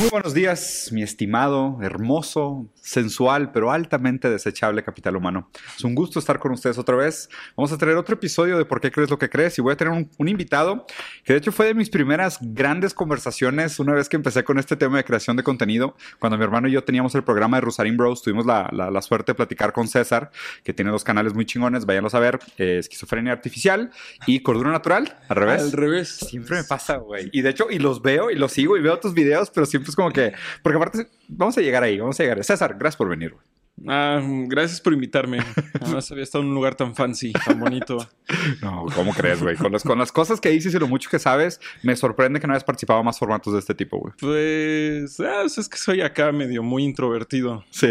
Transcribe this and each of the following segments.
Muy buenos días, mi estimado, hermoso, sensual, pero altamente desechable capital humano. Es un gusto estar con ustedes otra vez. Vamos a tener otro episodio de ¿Por qué crees lo que crees? Y voy a tener un, un invitado que de hecho fue de mis primeras grandes conversaciones una vez que empecé con este tema de creación de contenido. Cuando mi hermano y yo teníamos el programa de Rosarín Bros, tuvimos la, la, la suerte de platicar con César, que tiene dos canales muy chingones, váyanlos a ver, eh, Esquizofrenia Artificial y Cordura Natural, al revés. Al revés. Siempre me pasa, güey. Y de hecho, y los veo y los sigo y veo tus videos, pero siempre es como que, porque aparte, vamos a llegar ahí, vamos a llegar. César, gracias por venir. Ah, gracias por invitarme. Además había estado en un lugar tan fancy, tan bonito. No, ¿cómo crees, güey? Con las, con las cosas que dices y lo mucho que sabes, me sorprende que no hayas participado en más formatos de este tipo, güey. Pues, ah, es que soy acá medio muy introvertido. Sí.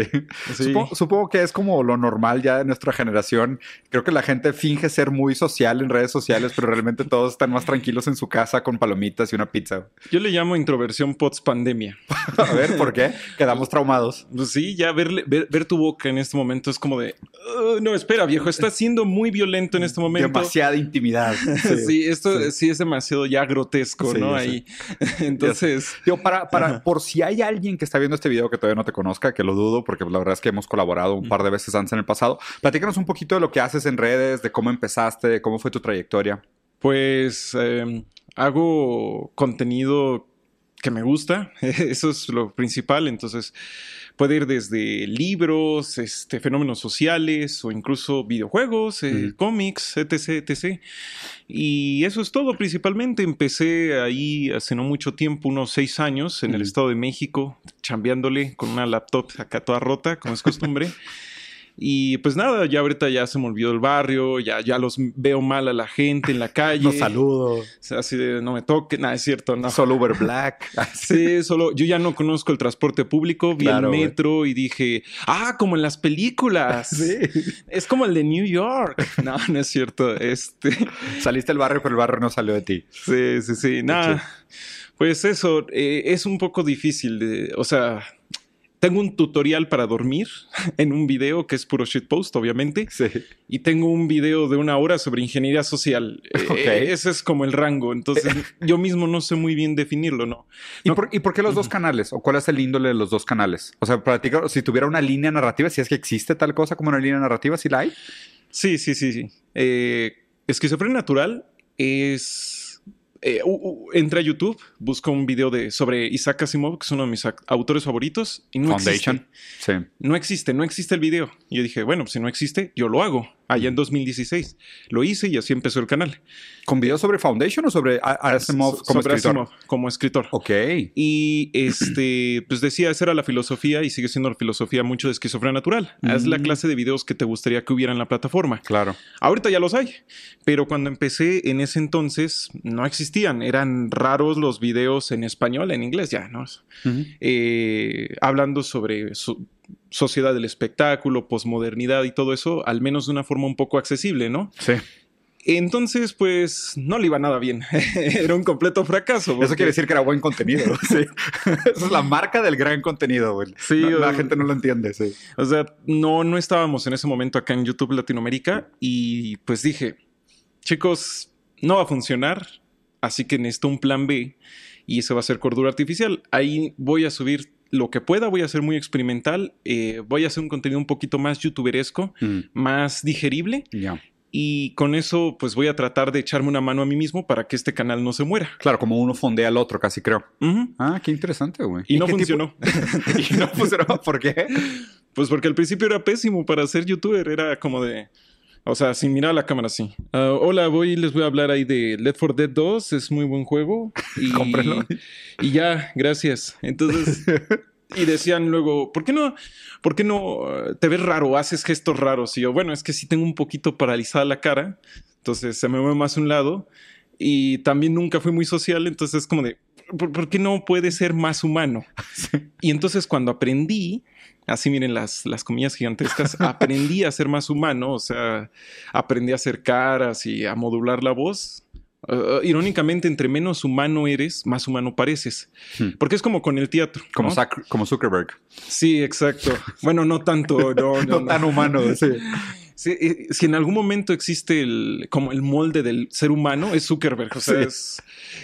Sí. Supongo, supongo que es como lo normal ya de nuestra generación. Creo que la gente finge ser muy social en redes sociales, pero realmente todos están más tranquilos en su casa con palomitas y una pizza. Yo le llamo introversión post pandemia. A ver, ¿por qué? Quedamos traumados. Pues sí, ya verle- ver, ver tu boca en este momento es como de, "Uh, no, espera, viejo, estás siendo muy violento en este momento. Demasiada intimidad. Sí, esto Sí. sí. es demasiado ya grotesco, Sí, ¿no? Ahí. Entonces, Digo, para, para, por si hay alguien que está viendo este video que todavía no te conozca, que lo dudo, porque la verdad es que hemos colaborado un par de veces antes en el pasado, platícanos un poquito de lo que haces en redes, de cómo empezaste, de cómo fue tu trayectoria. pues eh, hago contenido que me gusta, eso es lo principal, entonces puede ir desde libros, este, fenómenos sociales o incluso videojuegos, eh, cómics, etc, etc. Y eso es todo principalmente. Empecé ahí hace no mucho tiempo, unos seis años, en el. Estado de México, chambeándole con una laptop acá toda rota, como es costumbre. Y pues nada, ya ahorita ya se me olvidó el barrio, ya, ya los veo mal a la gente en la calle. Los saludo. Así de no me toque, nada, es cierto, no. Solo Uber Black. Sí, solo yo ya no conozco el transporte público, vi Claro, el metro y dije, ah, como en las películas. Sí. Es como el de New York. No, no es cierto. Este, Saliste del barrio, pero el barrio no salió de ti. sí, sí, sí. Nada. Pues eso, eh, es un poco difícil de, o sea, tengo un tutorial para dormir en un video que es puro shitpost, obviamente. Sí. Y tengo un video de una hora sobre ingeniería social. Eh, Ok. ese es como el rango. Entonces, yo mismo no sé muy bien definirlo, ¿no? ¿Y, No. por, ¿Y por qué los dos canales? ¿O cuál es el índole de los dos canales? O sea, platica, si tuviera una línea narrativa, si es que existe tal cosa como una línea narrativa, si la hay. Sí, sí, sí, sí. Eh, esquizofrenia natural es... eh, u- u- entra a YouTube, busca un video de, sobre Isaac Asimov, que es uno de mis autores favoritos, y no Foundation. existe. Sí. No existe, no existe el video. Y yo dije, bueno, pues si no existe, yo lo hago. Allá en 2016. Lo hice y así empezó el canal. ¿Con videos sobre Foundation o sobre A- Asimov como sobre escritor? Asimov como escritor. Ok. Y este, pues decía, esa era la filosofía y sigue siendo la filosofía mucho de esquizofrenia natural. Haz la Mm. clase de videos que te gustaría que hubiera en la plataforma. Claro. Ahorita ya los hay, pero cuando empecé en ese entonces no existían. Eran raros los videos en español, en inglés ya, ¿no? Eh, hablando sobre so- sociedad del espectáculo, posmodernidad y todo eso, al menos de una forma un poco accesible, ¿no? Sí. Entonces, pues no le iba nada bien. Era un completo fracaso. Eso quiere decir que era buen contenido. Sí. Esa es la marca del gran contenido, güey. Sí, No, la gente no lo entiende, sí. O sea, no, no estábamos en ese momento acá en YouTube Latinoamérica y pues dije, chicos, no va a funcionar, así que necesito un plan B y ese va a ser cordura artificial. Ahí voy a subir lo que pueda, voy a ser muy experimental, eh, voy a hacer un contenido un poquito más youtuberesco, más digerible Ya. y con eso pues voy a tratar de echarme una mano a mí mismo para que este canal no se muera. Claro, como uno fondea al otro, casi creo. Ah, qué interesante, güey. Y, no funcionó. y no funcionó. ¿Por qué? Pues porque al principio era pésimo para ser youtuber, era como de... O sea, sin mirar a la cámara así. Ah, hola, voy les voy a hablar ahí de Left 4 Dead 2, es muy buen juego. Y, y ya, gracias. Entonces, y decían luego, ¿por qué no, por qué no eh, te ves raro, haces gestos raros? Y yo, bueno, es que sí tengo un poquito paralizada la cara, entonces se me mueve más a un lado. Y también nunca fui muy social, entonces es como de, ¿por, qué no puede ser más humano? Y entonces cuando aprendí, así miren las, las comillas gigantescas, aprendí a ser más humano, o sea, aprendí a hacer caras y a modular la voz. Uh, irónicamente, entre menos humano eres, más humano pareces. Hmm. Porque es como con el teatro. Como, como Zuckerberg. Sí, exacto. Bueno, no tanto. No, no, No, no. tan humano, sí. Eh, si en algún momento existe el, como el molde del ser humano, es Zuckerberg. O sea, Sí. es-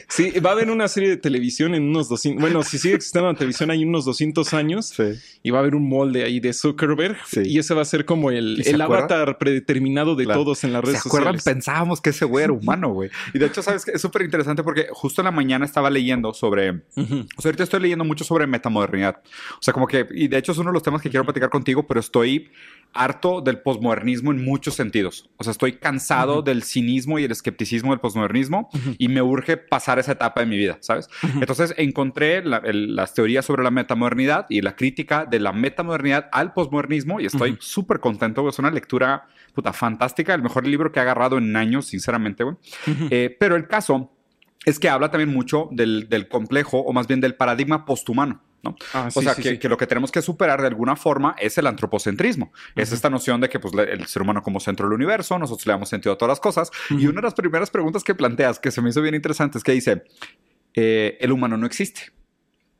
sí, va a haber una serie de televisión en unos 200, bueno, si sigue existiendo la televisión hay unos 200 años Sí. y va a haber un molde ahí de Zuckerberg Sí. y ese va a ser como el, ¿Y se el avatar predeterminado de Claro. todos en las ¿Se redes acuerdan? sociales. Pensábamos que ese güey era humano, güey. Y de hecho, sabes que es súper interesante porque justo en la mañana estaba leyendo sobre. Ujú. O sea, ahorita estoy leyendo mucho sobre metamodernidad. O sea, como que. Y de hecho, es uno de los temas que quiero platicar contigo, pero estoy harto del posmodernismo en muchos sentidos. O sea, estoy cansado del cinismo y el escepticismo del posmodernismo y me urge pasar esa etapa de mi vida, ¿sabes? Entonces encontré la- el- las teorías sobre la metamodernidad y la crítica de la metamodernidad al posmodernismo y estoy súper contento. güey. Es una lectura puta fantástica, el mejor libro que he agarrado en años, sinceramente, güey. Eh, pero el caso es que habla también mucho del, del complejo o más bien del paradigma posthumano. ¿No? Ah, o sea, sí, que, sí. que lo que tenemos que superar de alguna forma es el antropocentrismo. Es esta noción de que pues, el ser humano como centro del universo, nosotros le damos sentido a todas las cosas. Y una de las primeras preguntas que planteas, que se me hizo bien interesante, es que dice, eh, el humano no existe.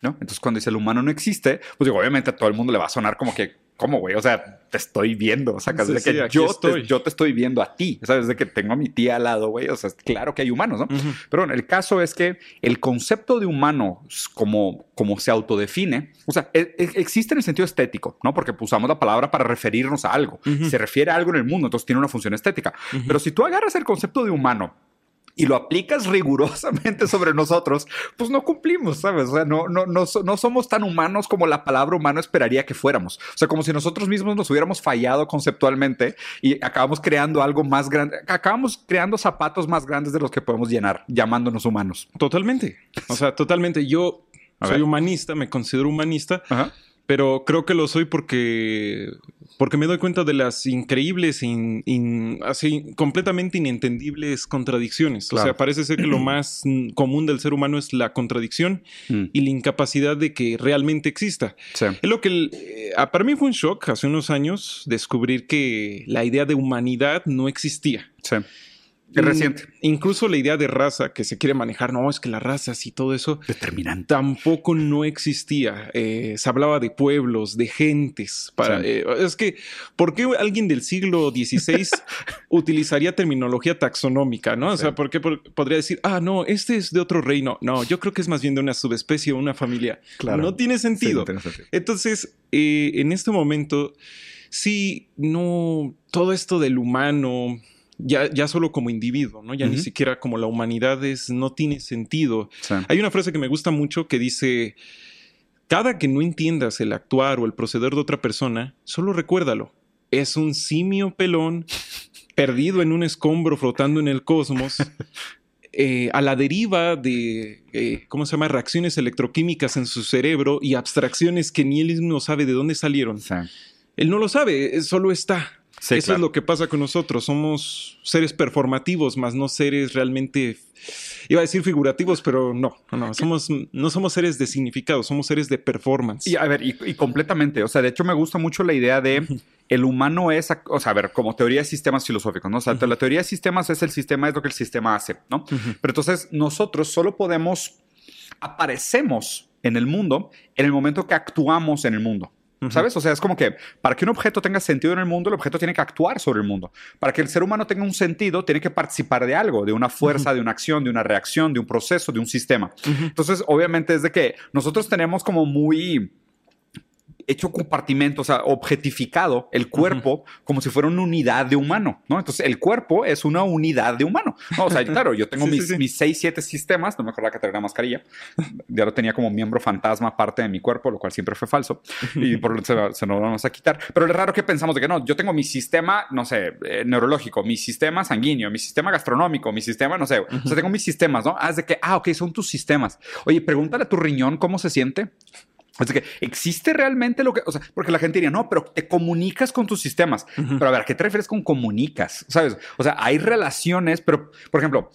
¿no? Entonces, cuando dice el humano no existe, pues digo, obviamente a todo el mundo le va a sonar como que, ¿cómo, güey? O sea, te estoy viendo. O sea, Sí, sí, que yo. Te, yo te estoy viendo a ti. O sea, desde que tengo a mi tía al lado, güey. O sea, claro que hay humanos, ¿no? Pero bueno, el caso es que el concepto de humano, como, como se autodefine, o sea, e- e- existe en el sentido estético, ¿no? Porque pues, usamos la palabra para referirnos a algo. Se refiere a algo en el mundo, entonces tiene una función estética. Pero si tú agarras el concepto de humano y lo aplicas rigurosamente sobre nosotros, pues no cumplimos, ¿sabes? O sea, no, no, no, no somos tan humanos como la palabra humano esperaría que fuéramos. O sea, como si nosotros mismos nos hubiéramos fallado conceptualmente y acabamos creando algo más grande, acabamos creando zapatos más grandes de los que podemos llenar, llamándonos humanos. Totalmente. O sea, totalmente. Yo soy humanista, me considero humanista, Ajá. Pero creo que lo soy porque, porque me doy cuenta de las increíbles, in- in- así, completamente inentendibles contradicciones. O sea, parece ser que lo más común del ser humano es la contradicción Mm, y la incapacidad de que realmente exista. sí. Es lo que eh, para mí fue un shock hace unos años descubrir que la idea de humanidad no existía. Sí. Es reciente. Incluso la idea de raza que se quiere manejar, no, es que las razas y todo eso Determinante. tampoco no existía. Eh, se hablaba de pueblos, de gentes. Para, Sí. eh, es que, ¿por qué alguien del siglo XVI utilizaría terminología taxonómica? ¿no? O Sí. sea, ¿por qué por- podría decir, ah, no, este es de otro reino? No, yo creo que es más bien de una subespecie o una familia. Claro. No tiene Sí, sentido. no tiene sentido. Entonces, eh, en este momento, sí, no, todo esto del humano, ya, ya solo como individuo, ¿no? Ya ni siquiera como la humanidad es, no tiene sentido. Sí. Hay una frase que me gusta mucho que dice, cada que no entiendas el actuar o el proceder de otra persona, solo recuérdalo, es un simio pelón perdido en un escombro flotando en el cosmos. eh, a la deriva de, eh, ¿cómo se llama?, reacciones electroquímicas en su cerebro y abstracciones que ni él mismo sabe de dónde salieron. Sí. Él no lo sabe, solo está. Sí, Eso claro. es lo que pasa con nosotros. Somos seres performativos, más no seres realmente. Iba a decir figurativos, pero no, no. Somos, no somos seres de significado, somos seres de performance. Y a ver, y, y completamente. O sea, de hecho, me gusta mucho la idea de el humano es, o sea, a ver, como teoría de sistemas filosóficos, ¿no? O sea, la teoría de sistemas es el sistema, es lo que el sistema hace, ¿no? Pero entonces nosotros solo podemos, aparecemos en el mundo en el momento que actuamos en el mundo. ¿Sabes? O sea, es como que para que un objeto tenga sentido en el mundo, el objeto tiene que actuar sobre el mundo. Para que el ser humano tenga un sentido, tiene que participar de algo, de una fuerza, de una acción, de una reacción, de un proceso, de un sistema. Entonces, obviamente es de que nosotros tenemos como muy hecho compartimento, o sea, objetificado el cuerpo como si fuera una unidad de humano, ¿no? Entonces, el cuerpo es una unidad de humano. ¿no? O sea, claro, yo tengo Sí, mis, sí. mis seis, siete sistemas, no me acordaba que tenía la mascarilla, ya lo tenía como miembro fantasma parte de mi cuerpo, lo cual siempre fue falso, y por lo se, se nos vamos a quitar. Pero es raro que pensamos de que no, yo tengo mi sistema, no sé, eh, neurológico, mi sistema sanguíneo, mi sistema gastronómico, mi sistema, no sé, o sea, tengo mis sistemas, ¿no? Es de que, ah, ok, son tus sistemas. Oye, pregúntale a tu riñón cómo se siente. Es que existe realmente lo que, o sea, porque la gente diría, no, pero te comunicas con tus sistemas. Pero a ver, ¿a qué te refieres con comunicas? ¿Sabes? O sea, hay relaciones, pero, por ejemplo,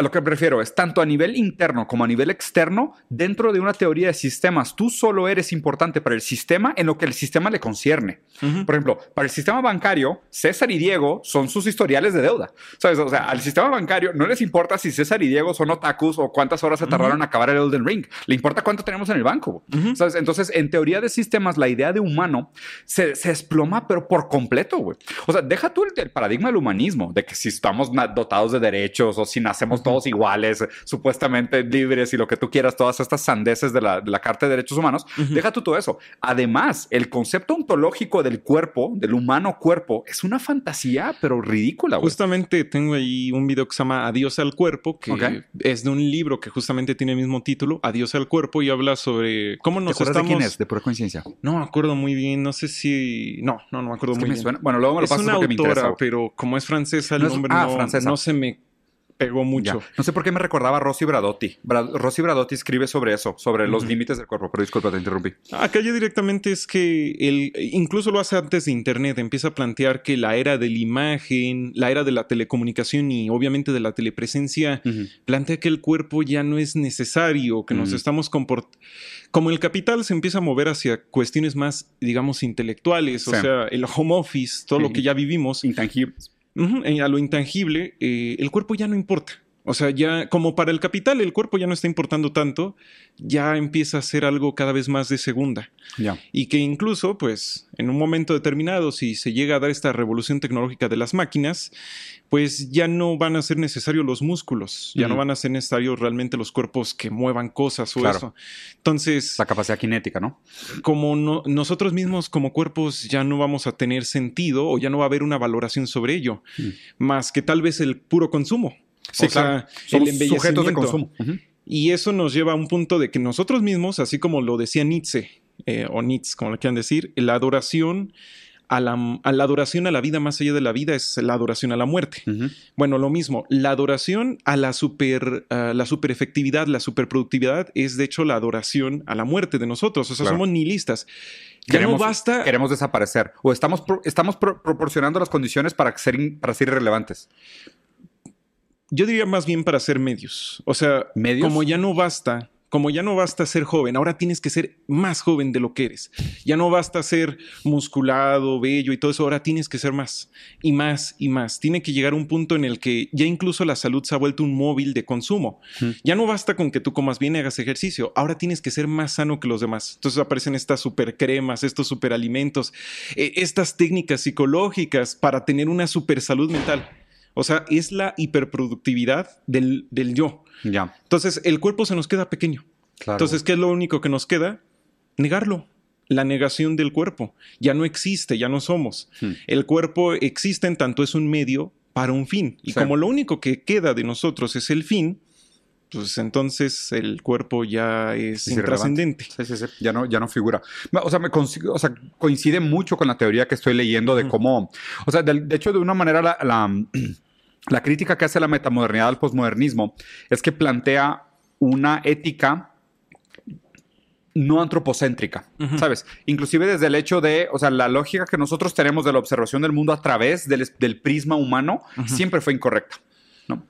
a lo que me refiero es tanto a nivel interno como a nivel externo, dentro de una teoría de sistemas, tú solo eres importante para el sistema en lo que el sistema le concierne. Por ejemplo, para el sistema bancario, César y Diego son sus historiales de deuda. ¿Sabes? O sea, al sistema bancario no les importa si César y Diego son otakus o cuántas horas se tardaron a acabar el Elden Ring. Le importa cuánto tenemos en el banco. ¿Sabes? Entonces, en teoría de sistemas, la idea de humano se, se desploma, pero por completo, güey. O sea, deja tú el, paradigma del humanismo, de que si estamos dotados de derechos o si nacemos todos iguales, supuestamente libres y lo que tú quieras, todas estas sandeces de la, de la Carta de Derechos Humanos, deja tú todo eso. Además, el concepto ontológico del cuerpo, del humano cuerpo, es una fantasía, pero ridícula. Justamente tengo ahí un video que se llama Adiós al cuerpo, que es de un libro que justamente tiene el mismo título, Adiós al cuerpo, y habla sobre cómo nos ¿Te estamos... de quién es? De pura coincidencia. No me acuerdo muy bien, no sé si... No, no, no me acuerdo muy me bien. Suena... Bueno, luego me lo es pasas una porque me interesa, autora, pero como es francesa, el No es- nombre ah, no, francesa. no se me pegó mucho. Ya. No sé por qué me recordaba a Rosy Bradotti. Bra- Rosy Bradotti escribe sobre eso, sobre los límites del cuerpo, pero disculpa, te interrumpí. Acá ya directamente es que él incluso lo hace antes de Internet, empieza a plantear que la era de la imagen, la era de la telecomunicación y obviamente de la telepresencia, plantea que el cuerpo ya no es necesario, que nos Ujú. estamos comportando... Como el capital se empieza a mover hacia cuestiones más, digamos, intelectuales, o Sí. sea, el home office, todo lo que ya vivimos, Intangibles. Eh, a lo intangible, eh, el cuerpo ya no importa. O sea, ya como para el capital el cuerpo ya no está importando tanto, ya empieza a ser algo cada vez más de segunda. Ya. Y que incluso, pues, en un momento determinado, si se llega a dar esta revolución tecnológica de las máquinas, pues ya no van a ser necesarios los músculos, ya no van a ser necesarios realmente los cuerpos que muevan cosas o Claro. eso. Entonces, La capacidad cinética, ¿no? como no- nosotros mismos como cuerpos ya no vamos a tener sentido o ya no va a haber una valoración sobre ello, más que tal vez el puro consumo. Sí, o sea, claro. el Somos sujetos de consumo. Y eso nos lleva a un punto de que nosotros mismos, así como lo decía Nietzsche, eh, o Nietzsche, como le quieran decir, la adoración a la, a la adoración a la vida más allá de la vida es la adoración a la muerte. Bueno, lo mismo, la adoración a la super, a la superefectividad, la superproductividad es de hecho la adoración a la muerte de nosotros. O sea, Claro. somos nihilistas. Ya no basta. Queremos desaparecer. O estamos, pro- estamos pro- proporcionando las condiciones para ser, para ser irrelevantes. Yo diría más bien para ser medios. O sea, ¿Medios? como ya no basta, como ya no basta ser joven, ahora tienes que ser más joven de lo que eres. Ya no basta ser musculado, bello y todo eso, ahora tienes que ser más y más y más. Tiene que llegar un punto en el que ya incluso la salud se ha vuelto un móvil de consumo. Ya no basta con que tú comas bien y hagas ejercicio, ahora tienes que ser más sano que los demás. Entonces aparecen estas super cremas, estos superalimentos, eh, estas técnicas psicológicas para tener una super salud mental. O sea, es la hiperproductividad del, del yo. Ya. Entonces, el cuerpo se nos queda pequeño. Claro. Entonces, ¿qué es lo único que nos queda? Negarlo. La negación del cuerpo. Ya no existe, ya no somos. Hmm. El cuerpo existe en tanto es un medio para un fin. Y Sí. como lo único que queda de nosotros es el fin, pues entonces el cuerpo ya es, irrelevante. intrascendente. Sí, sí, sí. Ya no, ya no figura. O sea, me o sea, coincide mucho con la teoría que estoy leyendo de cómo, o sea, de, hecho, de una manera la, la, la crítica que hace la metamodernidad al posmodernismo es que plantea una ética no antropocéntrica. ¿sabes? Inclusive desde el hecho de, o sea, la lógica que nosotros tenemos de la observación del mundo a través del, del prisma humano siempre fue incorrecta. ¿No?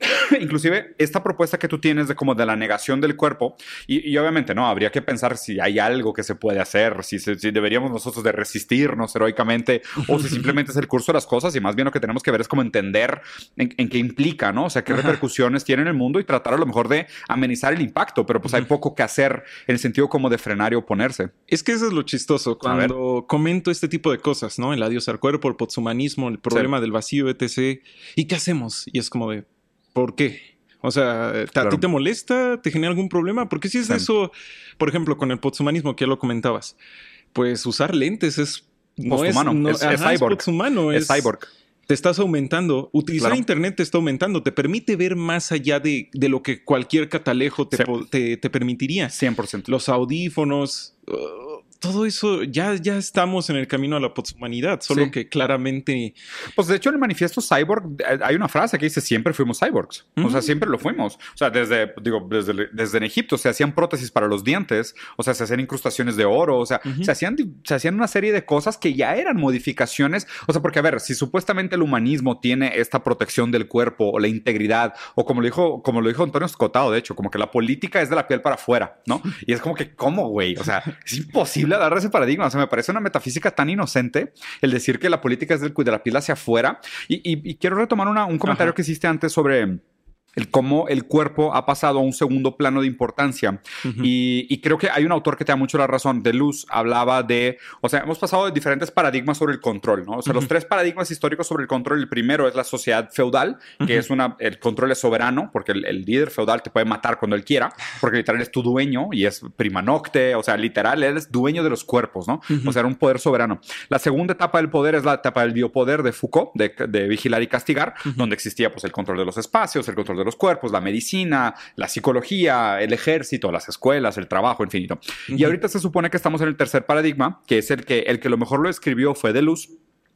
Inclusive esta propuesta que tú tienes de como de la negación del cuerpo y, y obviamente no habría que pensar si hay algo que se puede hacer, si, se- si deberíamos nosotros de resistirnos heroicamente o si simplemente es el curso de las cosas y más bien lo que tenemos que ver es como entender en, en qué implica, ¿no? O sea, qué Ajá. repercusiones tiene en el mundo y tratar a lo mejor de amenizar el impacto, pero pues hay poco que hacer en el sentido como de frenar y oponerse. Es que eso es lo chistoso. Cuando comento este tipo de cosas, ¿no? El adiós al cuerpo, el posthumanismo, el problema del vacío, etc. ¿Y qué hacemos? Y es como de, ¿por qué? O sea, ¿a Claro. ti te molesta? ¿Te genera algún problema? Porque si es eso, por ejemplo, con el posthumanismo que ya lo comentabas, pues usar lentes es... No Posthumano, no- es- es cyborg. Es cyborg. Te estás aumentando. Utilizar Claro. Internet te está aumentando. Te permite ver más allá de, de lo que cualquier catalejo te, te- te permitiría Pues, 100%. los audífonos, todo eso, ya, ya estamos en el camino a la poshumanidad, solo Sí. que claramente Pues de hecho en el manifiesto cyborg eh, hay una frase que dice siempre fuimos cyborgs. O sea, siempre lo fuimos. O sea, desde, digo, desde, desde en Egipto se hacían prótesis para los dientes, o sea, se hacían incrustaciones de oro, o sea, se, hacían, se hacían una serie de cosas que ya eran modificaciones. O sea, porque a ver, si supuestamente el humanismo tiene esta protección del cuerpo o la integridad, o como lo dijo, como lo dijo Antonio Escotado, de hecho, como que la política es de la piel para afuera, ¿no? Y es como que, ¿cómo, güey? O sea, es imposible agarrar ese paradigma. O sea, me parece una metafísica tan inocente el decir que la política es del, de la piel hacia afuera. Y, y- y quiero retomar una- un comentario Ajá. que hiciste antes sobre el cómo el cuerpo ha pasado a un segundo plano de importancia. Y, y creo que hay un autor que te da mucho la razón. De Luz hablaba de, o sea, hemos pasado de diferentes paradigmas sobre el control, ¿no? O sea, los Ujú. tres paradigmas históricos sobre el control, el primero es la sociedad feudal, que es una, el control es soberano, porque el, el líder feudal te puede matar cuando él quiera, porque literal es tu dueño y es prima nocte, o sea, literal, él es dueño de los cuerpos, ¿no? O sea, era un poder soberano. La segunda etapa del poder es la etapa del biopoder de Foucault, de, de vigilar y castigar, donde existía pues el control de los espacios, el control de los cuerpos, la medicina, la psicología, el ejército, las escuelas, el trabajo, infinito. Y ahorita se supone que estamos en el tercer paradigma, que es el que el que lo mejor lo escribió fue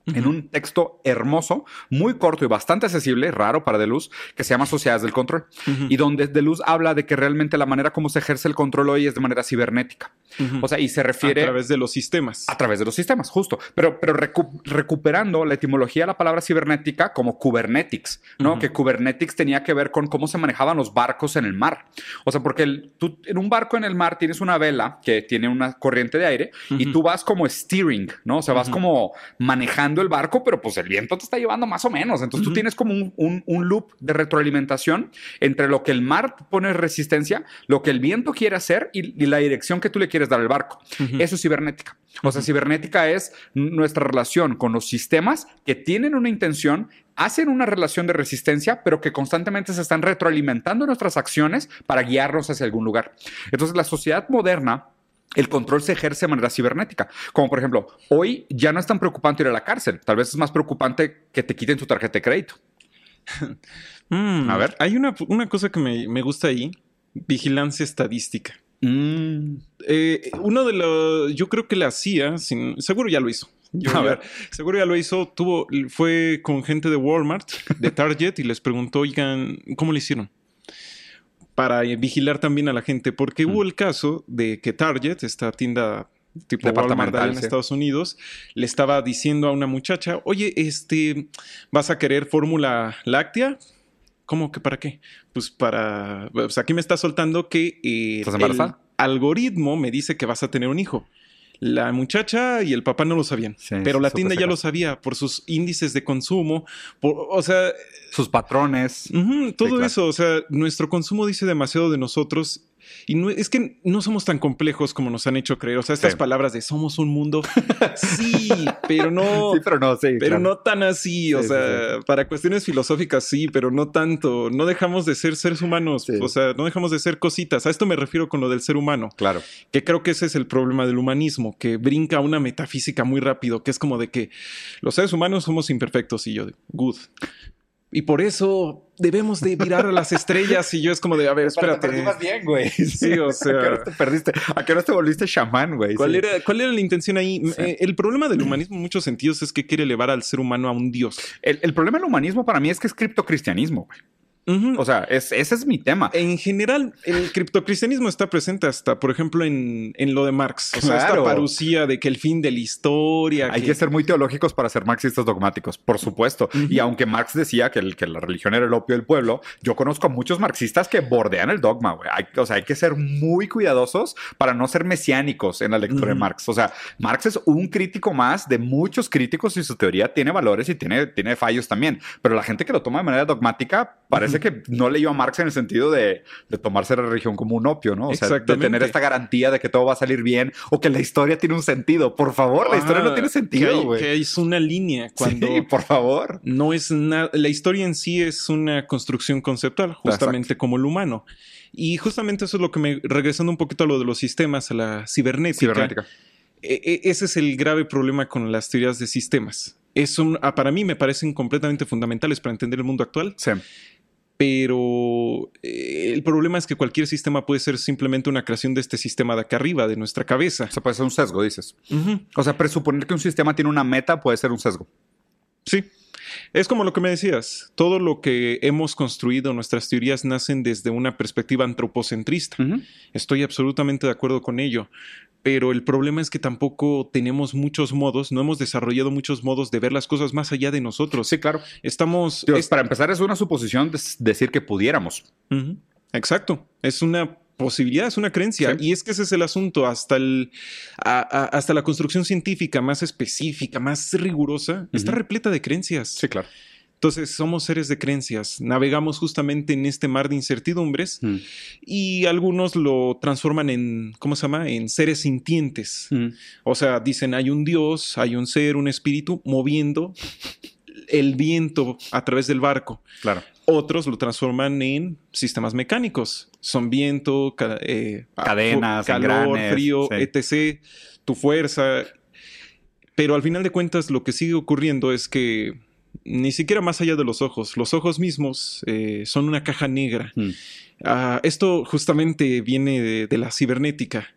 en un texto hermoso, muy corto y bastante accesible, raro para Deleuze, que se llama Sociedades del Control, Ujú. y donde Deleuze habla de que realmente la manera como se ejerce el control hoy es de manera cibernética. Ujú. O sea, y se a refiere través de los sistemas. a través de los sistemas, justo. Pero, pero recu- recuperando la etimología de la palabra cibernética como Kubernetics, ¿no? Que Kubernetics tenía que ver con cómo se manejaban los barcos en el mar. O sea, porque el- tú en un barco en el mar tienes una vela que tiene una corriente de aire y tú vas como steering, ¿no? O sea, vas como manejando el barco, pero pues el viento te está llevando más o menos. Entonces tú tienes como un, un- un loop de retroalimentación entre lo que el mar pone resistencia, lo que el viento quiere hacer y, y la dirección que tú le quieres dar al barco. Eso es cibernética. O sea, cibernética es nuestra relación con los sistemas que tienen una intención, hacen una relación de resistencia, pero que constantemente se están retroalimentando nuestras acciones para guiarnos hacia algún lugar. Entonces, la sociedad moderna el control se ejerce de manera cibernética. Como por ejemplo, hoy ya no es tan preocupante ir a la cárcel. Tal vez es más preocupante que te quiten tu tarjeta de crédito. Mm, A ver. Hay una, una cosa que me, me gusta ahí. Vigilancia estadística. Mm, Eh, uno de los, yo creo que la CIA, sin- seguro ya lo hizo. Yo A ya- ver. seguro ya lo hizo. Tuvo, fue con gente de Walmart, de Target, y les preguntó, oigan, ¿cómo le hicieron? Para vigilar también a la gente, porque hubo el caso de que Target, esta tienda tipo Walmart en sí. Estados Unidos, le estaba diciendo a una muchacha, oye, este, ¿vas a querer fórmula láctea? ¿Cómo que para qué? Pues para, pues aquí me está soltando que eh, ¿Estás el algoritmo me dice que vas a tener un hijo. La muchacha y el papá no lo sabían, Sí, pero la tienda ya lo sabía por sus índices de consumo, por, o sea, sus patrones. todo claro. eso, o sea, nuestro consumo dice demasiado de nosotros y no, es que no somos tan complejos como nos han hecho creer, o sea, estas Sí. palabras de somos un mundo, sí, pero no, Sí, pero no, sí. pero claro. no tan así, o sí, sea, para cuestiones filosóficas sí, pero no tanto. No dejamos de ser seres humanos, o sea, no dejamos de ser cositas. A esto me refiero con lo del ser humano, Claro. que creo que ese es el problema del humanismo, que brinca a una metafísica muy rápido, que es como de que los seres humanos somos imperfectos y yo, good. Y por eso debemos de mirar a las estrellas y yo es como de, a ver, espérate. bien, güey. Sí, o ¿A qué sea, hora te perdiste? ¿A qué hora te volviste chamán, güey? ¿cuál Sí. era, ¿cuál era la intención ahí? Sí. Eh, el problema del humanismo en muchos sentidos es que quiere elevar al ser humano a un dios. El, el problema del humanismo para mí es que es criptocristianismo, güey. Ujú. O sea, es- ese es mi tema. En general, el criptocristianismo está presente hasta, por ejemplo, en, en lo de Marx. O sea, esta Claro. parucía de que el fin de la historia. Hay que ser muy teológicos para ser marxistas dogmáticos, por supuesto. Ujú. Y aunque Marx decía que, el- que la religión era el opio del pueblo, yo conozco a muchos marxistas que bordean el dogma, güey. O sea, hay que ser muy cuidadosos para no ser mesiánicos en la lectura de Ujú. Marx. O sea, Marx es un crítico más de muchos críticos y su teoría tiene valores y tiene, tiene fallos también. Pero la gente que lo toma de manera dogmática parece que no leyó a Marx en el sentido de, de tomarse la religión como un opio, ¿no? O sea, de tener esta garantía de que todo va a salir bien o que la historia tiene un sentido. Por favor, la historia no Ah, tiene que sentido, güey. Que es una línea cuando Sí, por favor. no es nada. La historia en sí es una construcción conceptual, justamente como el humano. Y justamente eso es lo que me. Regresando un poquito a lo de los sistemas, a la cibernética. Cibernética. E- e- ese es el grave problema con las teorías de sistemas. Es un, ah, para mí me parecen completamente fundamentales para entender el mundo actual, Sí. Pero eh, el problema es que cualquier sistema puede ser simplemente una creación de este sistema de acá arriba, de nuestra cabeza. O sea, puede ser un sesgo, dices. O sea, presuponer que un sistema tiene una meta puede ser un sesgo. Sí. Es como lo que me decías, todo lo que hemos construido, nuestras teorías nacen desde una perspectiva antropocentrista. Estoy absolutamente de acuerdo con ello, pero el problema es que tampoco tenemos muchos modos, no hemos desarrollado muchos modos de ver las cosas más allá de nosotros. Sí, claro. Estamos... Para empezar, es una suposición decir que pudiéramos. Exacto. Es una posibilidad, es una creencia. Y es que ese es el asunto. Hasta, el, hasta la construcción científica más específica, más rigurosa, está repleta de creencias. Sí, claro. Entonces somos seres de creencias, navegamos justamente en este mar de incertidumbres mm. y algunos lo transforman en, ¿cómo se llama? En seres sintientes. Mm. O sea, dicen hay un Dios, hay un ser, un espíritu moviendo el viento a través del barco. Claro. Otros lo transforman en sistemas mecánicos. Son viento, eh, cadenas, calor, frío, etc. Tu fuerza. Pero al final de cuentas lo que sigue ocurriendo es que ni siquiera más allá de los ojos. Los ojos mismos eh, son una caja negra. Hmm. Ah, esto justamente viene de, la cibernética.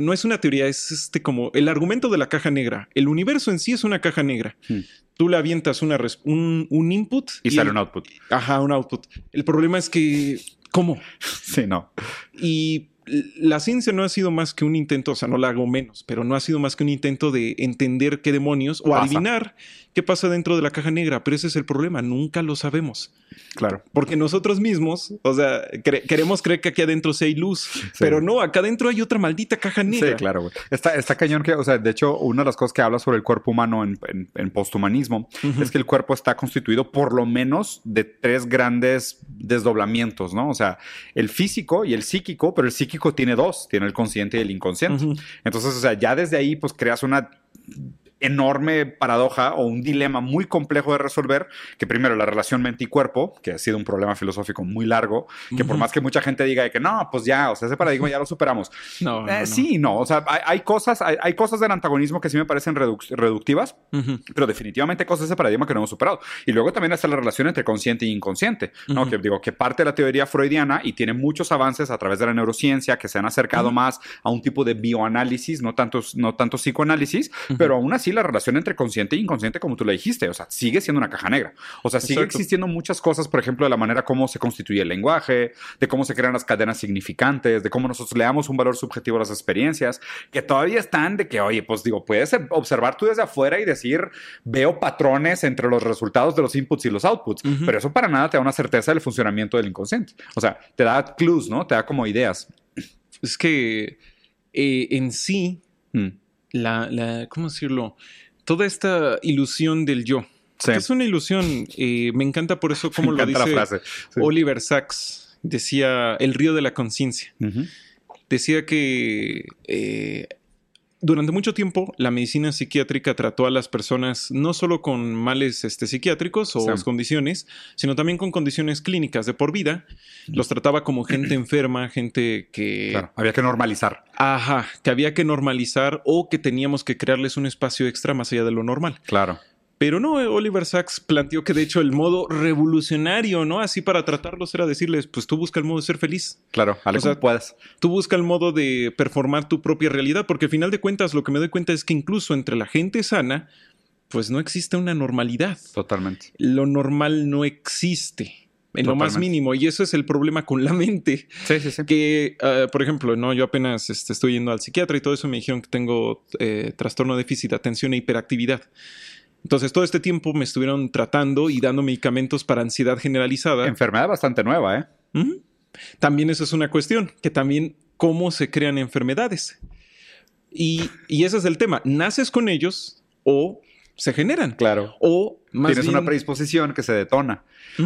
no es una teoría, es este como el argumento de la caja negra. El universo en sí es una caja negra. Hmm. Tú le avientas una un, un, input y, sale un output. Ajá, un output. El problema es que ¿cómo? Sí, no. Y la ciencia no ha sido más que un intento, o sea, no la hago menos, pero no ha sido más que un intento de entender qué demonios o adivinar qué pasa dentro de la caja negra, pero ese es el problema, nunca lo sabemos. Claro. Porque nosotros mismos, o sea, queremos creer que aquí adentro sí hay luz, pero no, acá adentro hay otra maldita caja negra. Sí, claro, güey. Está, está, cañón que, o sea, de hecho, una de las cosas que habla sobre el cuerpo humano en, en, posthumanismo es que el cuerpo está constituido por lo menos de tres grandes desdoblamientos, ¿no? O sea, el físico y el psíquico, pero el psíquico tiene dos, tiene el consciente y el inconsciente. Entonces, o sea, ya desde ahí, pues creas una enorme paradoja o un dilema muy complejo de resolver, que primero la relación mente y cuerpo, que ha sido un problema filosófico muy largo, que por más que mucha gente diga que no, pues ya, o sea, ese paradigma ya lo superamos. No, eh, Sí, no, o sea, hay, cosas, hay, cosas del antagonismo que sí me parecen reductivas, pero definitivamente hay cosas de ese paradigma que no hemos superado. Y luego también está la relación entre consciente e inconsciente, ¿no? Que digo, que parte de la teoría freudiana y tiene muchos avances a través de la neurociencia que se han acercado más a un tipo de bioanálisis, no tanto, no tanto psicoanálisis, pero aún así la relación entre consciente e inconsciente, como tú le dijiste, o sea, sigue siendo una caja negra. O sea, sigue existiendo muchas cosas, por ejemplo, de la manera como se constituye el lenguaje, de cómo se crean las cadenas significantes, de cómo nosotros le damos un valor subjetivo a las experiencias, que todavía están de que, oye, pues digo, puedes observar tú desde afuera y decir, veo patrones entre los resultados de los inputs y los outputs, pero eso para nada te da una certeza del funcionamiento del inconsciente. O sea, te da clues, ¿no? Te da como ideas. Es que eh, en sí, mm la, la, ¿cómo decirlo? Toda esta ilusión del yo. es una ilusión. Eh, me encanta por eso como lo dice Oliver Sacks. Decía el río de la conciencia. Decía que eh, durante mucho tiempo la medicina psiquiátrica trató a las personas no solo con males este, psiquiátricos o condiciones, sino también con condiciones clínicas de por vida. Los trataba como gente enferma, gente que... Claro, había que normalizar. Ajá, que había que normalizar o que teníamos que crearles un espacio extra más allá de lo normal. Claro. Pero no, Oliver Sacks planteó que de hecho el modo revolucionario, ¿no? Así para tratarlos era decirles, pues tú busca el modo de ser feliz. Claro, a o sea, puedas. Tú busca el modo de performar tu propia realidad, porque al final de cuentas lo que me doy cuenta es que incluso entre la gente sana, pues no existe una normalidad. Totalmente. Lo normal no existe en lo más mínimo. Y eso es el problema con la mente. Sí, sí, sí. Que, ah, por ejemplo, no, yo apenas este, estoy yendo al psiquiatra y todo eso me dijeron que tengo eh, trastorno de déficit de atención e hiperactividad. Entonces, todo este tiempo me estuvieron tratando y dando medicamentos para ansiedad generalizada. Enfermedad bastante nueva, ¿eh? También eso es una cuestión, que también cómo se crean enfermedades. Y, y ese es el tema. ¿Naces con ellos o se generan. Claro. O más Tienes una predisposición que se detona.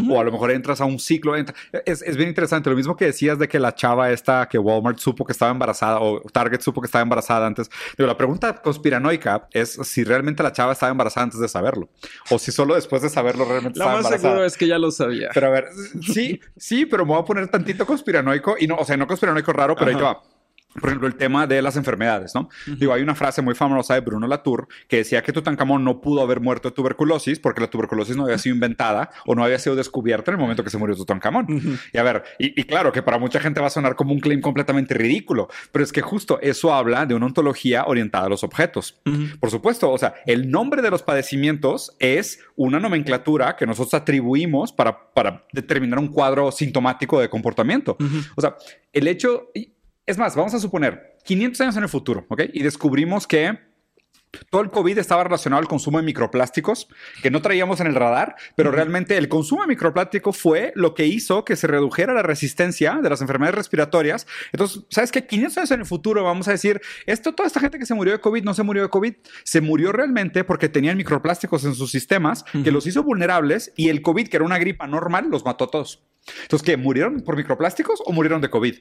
O a lo mejor entras a un ciclo. Es, bien interesante. Lo mismo que decías de que la chava esta que Walmart supo que estaba embarazada o Target supo que estaba embarazada antes. Digo, la pregunta conspiranoica es si realmente la chava estaba embarazada antes de saberlo. O si solo después de saberlo realmente estaba embarazada. Lo más seguro es que ya lo sabía. Pero a ver, sí, sí, pero me voy a poner tantito conspiranoico. Y no, o sea, no conspiranoico raro, pero ahí va por ejemplo, el tema de las enfermedades, ¿no? Digo, hay una frase muy famosa de Bruno Latour que decía que Tutankamón no pudo haber muerto de tuberculosis porque la tuberculosis no había sido inventada o no había sido descubierta en el momento que se murió Tutankamón. Y a ver, y, claro que para mucha gente va a sonar como un claim completamente ridículo, pero es que justo eso habla de una ontología orientada a los objetos. Por supuesto, o sea, el nombre de los padecimientos es una nomenclatura que nosotros atribuimos para, para determinar un cuadro sintomático de comportamiento. O sea, el hecho es más, vamos a suponer 500 años en el futuro, ¿ok? Y descubrimos que todo el COVID estaba relacionado al consumo de microplásticos que no traíamos en el radar, pero realmente el consumo de microplástico fue lo que hizo que se redujera la resistencia de las enfermedades respiratorias. Entonces, ¿sabes qué? 500 años en el futuro vamos a decir, esto, toda esta gente que se murió de COVID no se murió de COVID, se murió realmente porque tenían microplásticos en sus sistemas que los hizo vulnerables y el COVID, que era una gripa normal, los mató a todos. Entonces, ¿qué? ¿Murieron por microplásticos o murieron de COVID?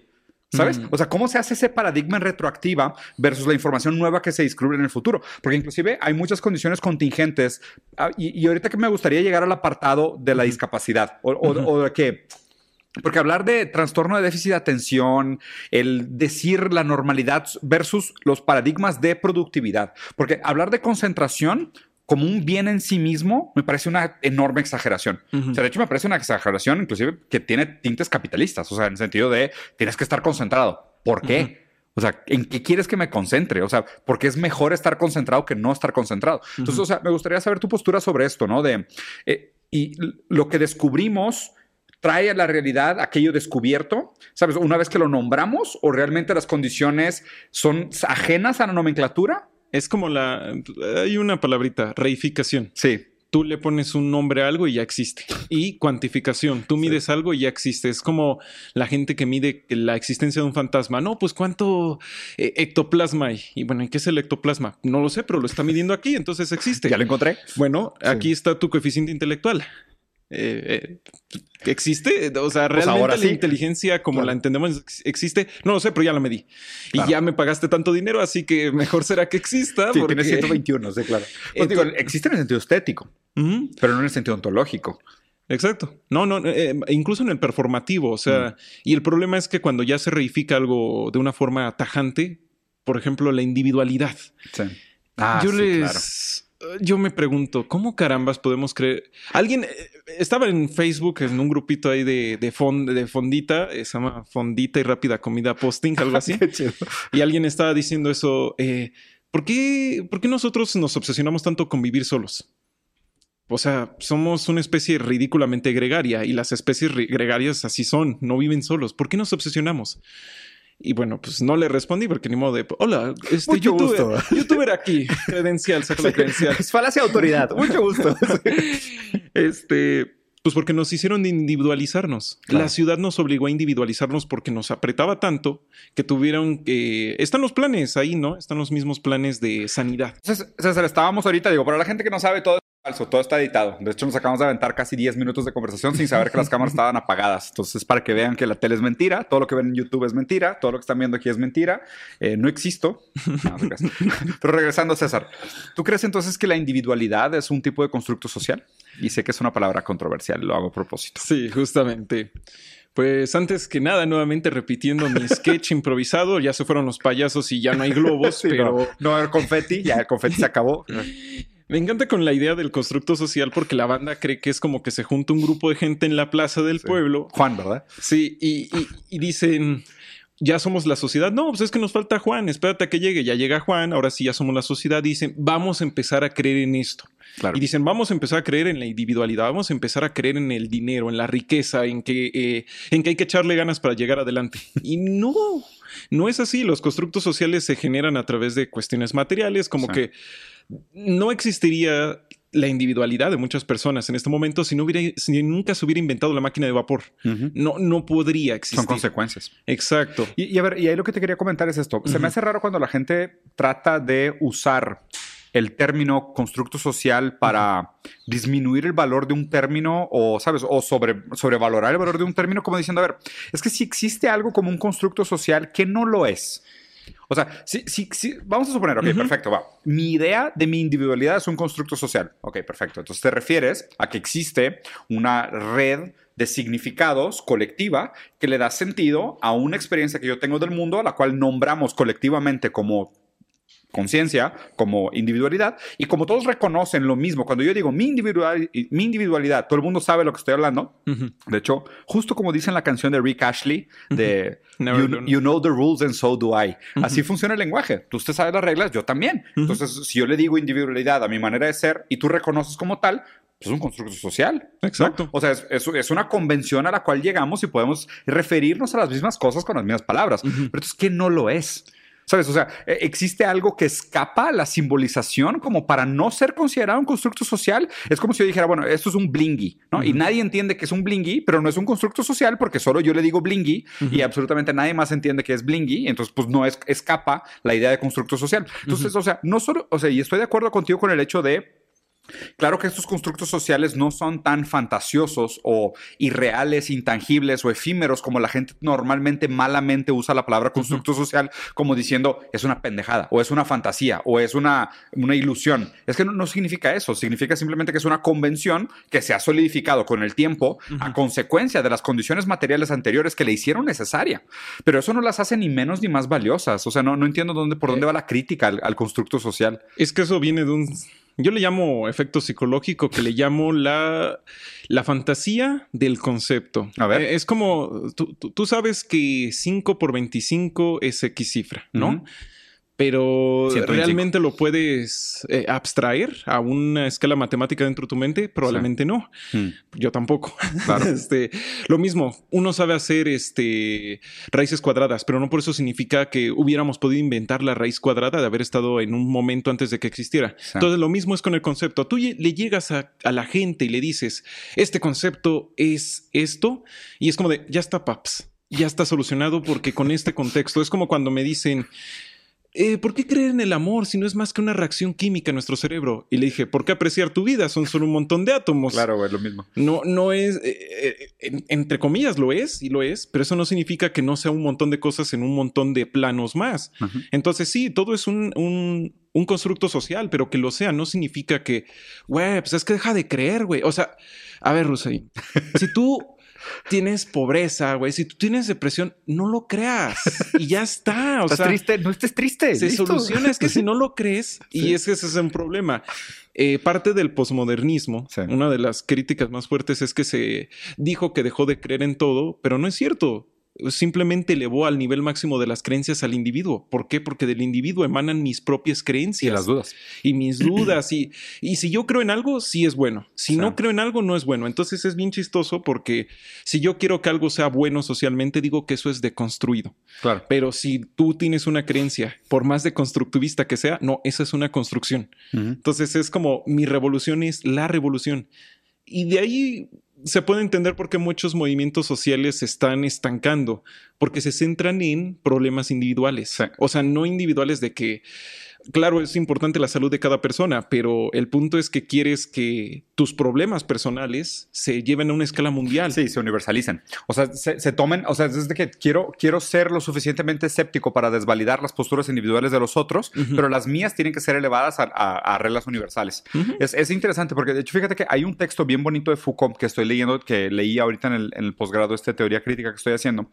¿Sabes? O sea, ¿cómo se hace ese paradigma en retroactiva versus la información nueva que se descubre en el futuro? Porque inclusive hay muchas condiciones contingentes ah, y, ahorita que me gustaría llegar al apartado de la discapacidad o, de que... Porque hablar de trastorno de déficit de atención, el decir la normalidad versus los paradigmas de productividad. Porque hablar de concentración como un bien en sí mismo, me parece una enorme exageración. O sea, de hecho, me parece una exageración, inclusive, que tiene tintes capitalistas. O sea, en el sentido de tienes que estar concentrado. ¿Por qué? O sea, ¿en qué quieres que me concentre? O sea, porque es mejor estar concentrado que no estar concentrado. Entonces, o sea, me gustaría saber tu postura sobre esto, ¿no? De eh, y lo que descubrimos trae a la realidad aquello descubierto, ¿sabes? Una vez que lo nombramos o realmente las condiciones son ajenas a la nomenclatura es como la. Hay una palabrita, reificación. Sí. Tú le pones un nombre a algo y ya existe. Y cuantificación. Tú mides algo y ya existe. Es como la gente que mide la existencia de un fantasma. No, pues cuánto eh, ectoplasma hay. Y bueno, ¿en qué es el ectoplasma? No lo sé, pero lo está midiendo aquí, entonces existe. Ya lo encontré. Bueno, aquí está tu coeficiente intelectual. Eh, eh, ¿Existe? O sea, pues realmente la inteligencia como la entendemos existe. No lo sé, pero ya la medí. Y ya me pagaste tanto dinero, así que mejor será que exista. Sí, tiene 121, sí, claro. Pues digo, existe en el sentido estético, pero no en el sentido ontológico. Exacto. No, no, eh, incluso en el performativo. O sea, y el problema es que cuando ya se reifica algo de una forma tajante, por ejemplo, la individualidad. Sí. Ah, yo les yo me pregunto, ¿cómo carambas podemos creer? Alguien eh, estaba en Facebook en un grupito ahí de, de, de fondita, eh, se llama Fondita y Rápida Comida Posting, algo así. y alguien estaba diciendo eso, eh, ¿por, qué, ¿por qué nosotros nos obsesionamos tanto con vivir solos? O sea, somos una especie ridículamente gregaria y las especies gregarias así son, no viven solos. ¿Por qué nos obsesionamos? Y bueno, pues no le respondí porque ni modo de, hola, este Mucho youtuber, gusto. youtuber aquí, credencial, saca la credencial. Es falacia de autoridad. Mucho gusto. este, pues porque nos hicieron individualizarnos. La ciudad nos obligó a individualizarnos porque nos apretaba tanto que tuvieron que... Están los planes ahí, ¿no? Están los mismos planes de sanidad. César, estábamos ahorita, digo, para la gente que no sabe todo falso, todo está editado. De hecho, nos acabamos de aventar casi 10 minutos de conversación sin saber que las cámaras estaban apagadas. Entonces, para que vean que la tele es mentira, todo lo que ven en YouTube es mentira, todo lo que están viendo aquí es mentira. Eh, no existo. Pero regresando, César, ¿tú crees entonces que la individualidad es un tipo de constructo social? Y sé que es una palabra controversial, lo hago a propósito. Sí, justamente. Pues antes que nada, nuevamente repitiendo mi sketch improvisado, ya se fueron los payasos y ya no hay globos, pero... No, no confeti, ya el confeti se acabó. Me encanta con la idea del constructo social porque la banda cree que es como que se junta un grupo de gente en la plaza del pueblo. Juan, ¿verdad? Sí, y, dicen, ya somos la sociedad. No, pues es que nos falta Juan, espérate a que llegue. Ya llega Juan, ahora sí ya somos la sociedad. Dicen, vamos a empezar a creer en esto. Y dicen, vamos a empezar a creer en la individualidad, vamos a empezar a creer en el dinero, en la riqueza, en que, eh, en que hay que echarle ganas para llegar adelante. Y no, no es así. Los constructos sociales se generan a través de cuestiones materiales, como que no existiría la individualidad de muchas personas en este momento si, no hubiera, si nunca se hubiera inventado la máquina de vapor. no, no podría existir. Son consecuencias. Exacto. Y, a ver, y ahí lo que te quería comentar es esto. Se me hace raro cuando la gente trata de usar el término constructo social para disminuir el valor de un término o, ¿sabes? O sobre, sobrevalorar el valor de un término como diciendo, a ver, es que si existe algo como un constructo social que no lo es O sea, sí, sí, sí, vamos a suponer, ok, perfecto, va. Mi idea de mi individualidad es un constructo social. Ok, perfecto. Entonces te refieres a que existe una red de significados colectiva que le da sentido a una experiencia que yo tengo del mundo, a la cual nombramos colectivamente como conciencia, como individualidad, y como todos reconocen lo mismo, cuando yo digo mi, individual, mi individualidad, todo el mundo sabe lo que estoy hablando. De hecho, justo como dice en la canción de Rick Ashley, de you, know the rules and so do I. Así funciona el lenguaje. Tú usted sabe las reglas, yo también. Entonces, si yo le digo individualidad a mi manera de ser y tú reconoces como tal, pues es un constructo social. Exacto. O sea, es, es, una convención a la cual llegamos y podemos referirnos a las mismas cosas con las mismas palabras. Pero entonces, ¿qué no lo es? ¿Sabes? O sea, e, existe algo que escapa a la simbolización como para no ser considerado un constructo social. Es como si yo dijera, bueno, esto es un blingy, ¿no? Y nadie entiende que es un blingy, pero no es un constructo social porque solo yo le digo blingy y absolutamente nadie más entiende que es blingy. Entonces, pues no es, escapa la idea de constructo social. Entonces, o sea, no solo, o sea, y estoy de acuerdo contigo con el hecho de Claro que estos constructos sociales no son tan fantasiosos o irreales, intangibles o efímeros como la gente normalmente malamente usa la palabra constructo social como diciendo es una pendejada o es una fantasía o es una, una ilusión. Es que no, significa eso, significa simplemente que es una convención que se ha solidificado con el tiempo a consecuencia de las condiciones materiales anteriores que le hicieron necesaria. Pero eso no las hace ni menos ni más valiosas. O sea, no, no entiendo dónde, por dónde eh, va la crítica al constructo social. Es que eso viene de un yo le llamo efecto psicológico, que le llamo la, la fantasía del concepto. A ver. Eh, es como, tú, sabes que 5 por 25 es X cifra, ¿no? Pero realmente lo puedes eh, abstraer a una escala matemática dentro de tu mente, probablemente no. Hmm. Yo tampoco. este, lo mismo, uno sabe hacer este, raíces cuadradas, pero no por eso significa que hubiéramos podido inventar la raíz cuadrada de haber estado en un momento antes de que existiera. Entonces, lo mismo es con el concepto. Tú le llegas a, a, la gente y le dices, este concepto es esto, y es como de, ya está, paps. Ya está solucionado porque con este contexto es como cuando me dicen, eh, ¿por qué creer en el amor si no es más que una reacción química en nuestro cerebro? Y le dije, ¿por qué apreciar tu vida? Son solo un montón de átomos. Claro, es lo mismo. No, no es, eh, eh, entre comillas lo es y lo es, pero eso no significa que no sea un montón de cosas en un montón de planos más. Entonces sí, todo es un, un, constructo social, pero que lo sea no significa que, güey, pues es que deja de creer, güey. O sea, a ver, Rusay, si tú tienes pobreza, güey, si tú tienes depresión, no lo creas y ya está. O sea, triste, no estés triste. Se soluciona, es que si no lo crees, y es que ese es un problema. Eh, parte del posmodernismo, una de las críticas más fuertes es que se dijo que dejó de creer en todo, pero no es cierto simplemente elevó al nivel máximo de las creencias al individuo. ¿Por qué? Porque del individuo emanan mis propias creencias. Y las dudas. Y mis dudas. y, y si yo creo en algo, sí es bueno. Si no creo en algo, no es bueno. Entonces es bien chistoso porque si yo quiero que algo sea bueno socialmente, digo que eso es deconstruido. Claro. Pero si tú tienes una creencia, por más deconstructivista que sea, no, esa es una construcción. Entonces es como mi revolución es la revolución. Y de ahí se puede entender por qué muchos movimientos sociales se están estancando, porque se centran en problemas individuales. O sea, no individuales de que claro, es importante la salud de cada persona, pero el punto es que quieres que tus problemas personales se lleven a una escala mundial. Sí, se universalicen. O sea, se, tomen, o sea, desde que quiero, quiero ser lo suficientemente escéptico para desvalidar las posturas individuales de los otros, pero las mías tienen que ser elevadas a, reglas universales. es, interesante porque, de hecho, fíjate que hay un texto bien bonito de Foucault que estoy leyendo, que leí ahorita en el, en el posgrado, esta teoría crítica que estoy haciendo,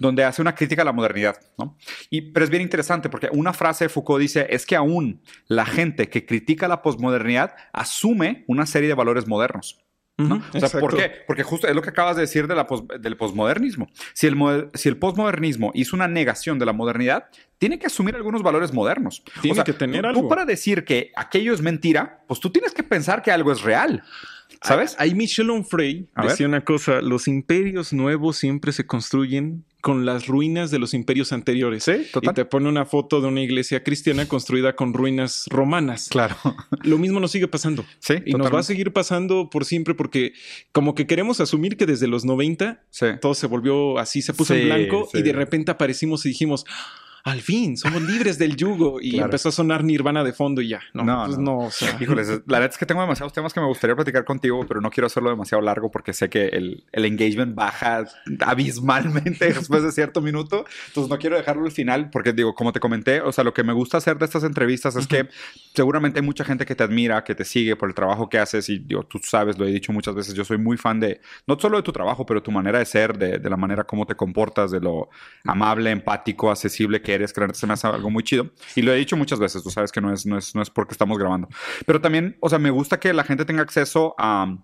donde hace una crítica a la modernidad, ¿no? Y, pero es bien interesante porque una frase de Foucault dice, es que aún la gente que critica la posmodernidad asume una serie de valores modernos. o sea, ¿por qué? Porque justo es lo que acabas de decir de la del posmodernismo. Si el, si el posmodernismo hizo una negación de la modernidad, tiene que asumir algunos valores modernos. Tiene que tener algo. Tú para decir que aquello es mentira, pues tú tienes que pensar que algo es real. ¿Sabes? Ahí Michel Onfray decía una cosa, los imperios nuevos siempre se construyen con las ruinas de los imperios anteriores. Sí, total. Y te pone una foto de una iglesia cristiana construida con ruinas romanas. Claro. Lo mismo nos sigue pasando. Sí. Y nos va a seguir pasando por siempre porque como que queremos asumir que desde los 90 todo se volvió así, se puso en blanco y de repente aparecimos y dijimos, al fin, somos libres del yugo. Y Claro. empezó a sonar Nirvana de fondo y ya. No, No, pues no. no, o sea, Híjoles, la verdad es que tengo demasiados temas que me gustaría platicar contigo, pero no quiero hacerlo demasiado largo porque sé que el, el engagement baja abismalmente después de cierto minuto. Entonces no quiero dejarlo al final porque digo, como te comenté, o sea, lo que me gusta hacer de estas entrevistas es que seguramente hay mucha gente que te admira, que te sigue por el trabajo que haces y digo, tú sabes, lo he dicho muchas veces, yo soy muy fan de, no solo de tu trabajo, pero tu manera de ser, de, de la manera como te comportas, de lo amable, empático, accesible que eres, que se me hace algo muy chido. Y lo he dicho muchas veces, tú sabes que no es, no es, no es porque estamos grabando. Pero también, o sea, me gusta que la gente tenga acceso a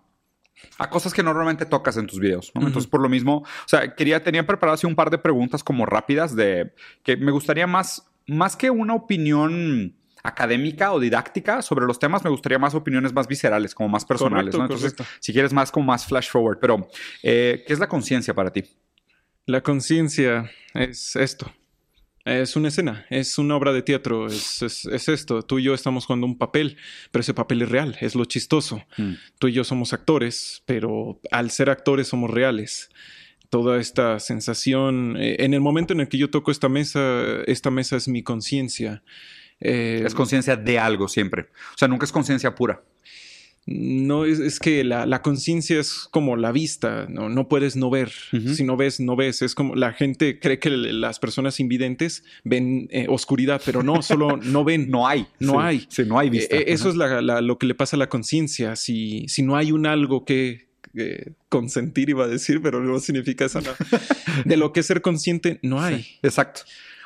a cosas que normalmente tocas en tus videos. ¿no? Ujú. Entonces, por lo mismo, o sea, quería, tenía preparado así un par de preguntas como rápidas de que me gustaría más, más que una opinión académica o didáctica sobre los temas, me gustaría más opiniones más viscerales, como más personales. Correcto, ¿no? Entonces, correcto. si quieres más como más flash forward, pero eh, ¿qué es la conciencia para ti? La conciencia es esto. Es una escena, es una obra de teatro, es, es- es esto. Tú y yo estamos jugando un papel, pero ese papel es real, es lo chistoso. Mm. Tú y yo somos actores, pero al ser actores somos reales. Toda esta sensación, eh, en el momento en el que yo toco esta mesa, esta mesa es mi conciencia. Eh, Es conciencia de algo siempre. O sea, nunca es conciencia pura. No, es, es que la, la conciencia es como la vista, no, no puedes no ver. Si no ves, no ves. Es como la gente cree que las personas invidentes ven eh, oscuridad, pero no, solo no ven. No hay. No Sí. hay. Sí, no hay vista. Eh, eh, eso es la- la- lo que le pasa a la conciencia. Si, si no hay un algo que eh, consentir, iba a decir, pero no significa eso. no. De lo que es ser consciente, no hay. Exacto.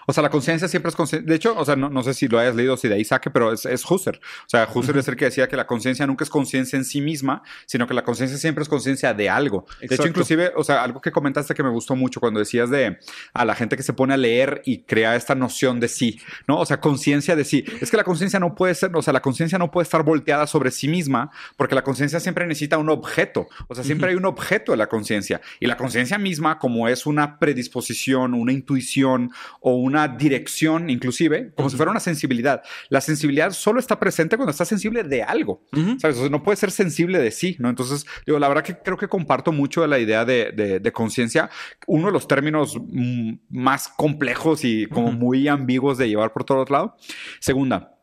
O sea, la conciencia siempre es consciente. De hecho, o sea, no, no sé si lo hayas leído, si de ahí saque, pero es, es Husserl. O sea, Husserl es el que decía que la conciencia nunca es conciencia en sí misma, sino que la conciencia siempre es conciencia de algo. De hecho, Exacto. inclusive, o sea, algo que comentaste que me gustó mucho cuando decías de a la gente que se pone a leer y crea esta noción de sí, ¿no? O sea, conciencia de sí. Es que la conciencia no puede ser, o sea, la conciencia no puede estar volteada sobre sí misma, porque la conciencia siempre necesita un objeto. O sea, siempre hay un objeto de la conciencia. Y la conciencia misma, como es una predisposición, una intuición o una dirección, inclusive, como si fuera una sensibilidad. La sensibilidad solo está presente cuando estás sensible de algo. ¿Sabes? O sea, no puede ser sensible de sí, ¿no? Entonces, digo, la verdad que creo que comparto mucho de la idea de, de- de conciencia. Uno de los términos mm, más complejos y como muy ambiguos de llevar por todos lados. Segunda,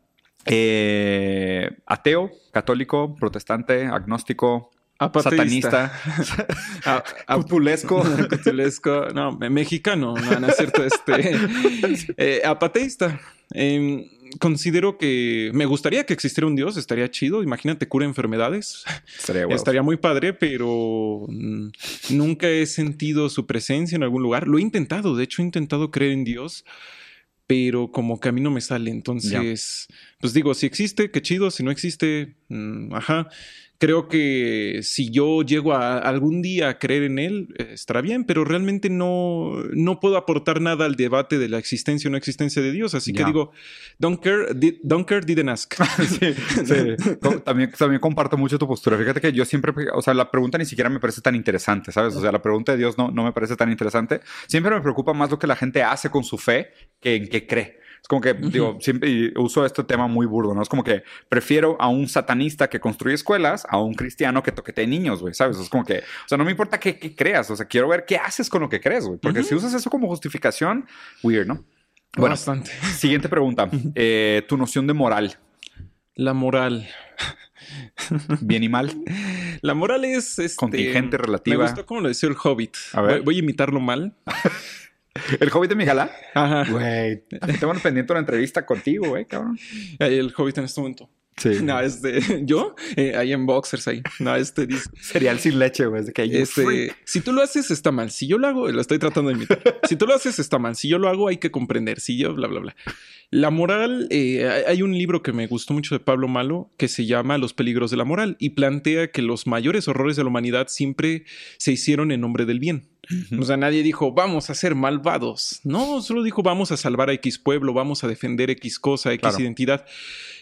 eh, ateo, católico, protestante, agnóstico, Apateísta. satanista, A- no, me- mexicano, no, no es cierto, este, eh, apateísta. Em, considero que me gustaría que existiera un Dios, estaría chido, imagínate, cura enfermedades, Estaría muy padre, pero nunca he sentido su presencia en algún lugar. Lo he intentado, de hecho he intentado creer en Dios, pero como que a mí no me sale, entonces, pues digo, si existe, qué chido, si no existe, mm, ajá. Creo que si yo llego a algún día a creer en él, estará bien, pero realmente no, no puedo aportar nada al debate de la existencia o no existencia de Dios. Así que digo, don't care, di- don't care, didn't ask. Sí, sí. Co- También, también comparto mucho tu postura. Fíjate que yo siempre, o sea, la pregunta ni siquiera me parece tan interesante, ¿sabes? O sea, la pregunta de Dios no, no me parece tan interesante. Siempre me preocupa más lo que la gente hace con su fe que en qué cree. Es como que, digo, siempre y uso este tema muy burdo, ¿no? Es como que prefiero a un satanista que construye escuelas a un cristiano que toquete niños, güey, ¿sabes? Es como que, o sea, no me importa qué, qué creas, o sea, quiero ver qué haces con lo que crees, güey. Porque si usas eso como justificación, weird, ¿no? Bueno, Bastante. siguiente pregunta. Eh, tu noción de moral, La moral. bien y mal. La moral es este, Contingente Me relativa. gustó como lo decía el Hobbit. A ver. Voy, voy a imitarlo mal. El Hobbit de Mijala. Ajá. Güey, tengo pendiente una entrevista contigo, güey, cabrón. El Hobbit en este momento. Sí. No, este, yo, eh, ahí en boxers ahí. No, este dice, Cereal sin leche, güey. De que you este, freak. si tú lo haces está mal. Si yo lo hago, lo estoy tratando de imitar. Si tú lo haces está mal. Si yo lo hago hay que comprender. Si yo, bla, bla, bla. La moral, eh, hay- hay un libro que me gustó mucho de Pablo Malo que se llama Los peligros de la moral y plantea que los mayores horrores de la humanidad siempre se hicieron en nombre del bien. O sea, nadie dijo, vamos a ser malvados. No, solo dijo, vamos a salvar a X pueblo, vamos a defender X cosa, X Claro. identidad.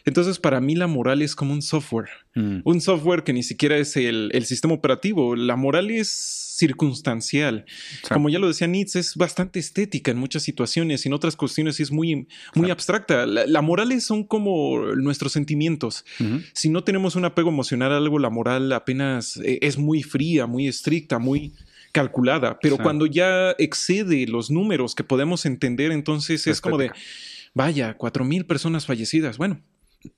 Entonces, para mí la moral es como un software. Mm. Un software que ni siquiera es el, el sistema operativo. La moral es circunstancial. Como ya lo decía Nietzsche, es bastante estética en muchas situaciones y en otras cuestiones es muy, muy abstracta. La, la moral son como nuestros sentimientos. Si no tenemos un apego emocional a algo, la moral apenas eh, es muy fría, muy estricta, muy calculada, pero Sí. cuando ya excede los números que podemos entender, entonces es como de, vaya, cuatro mil personas fallecidas. Bueno,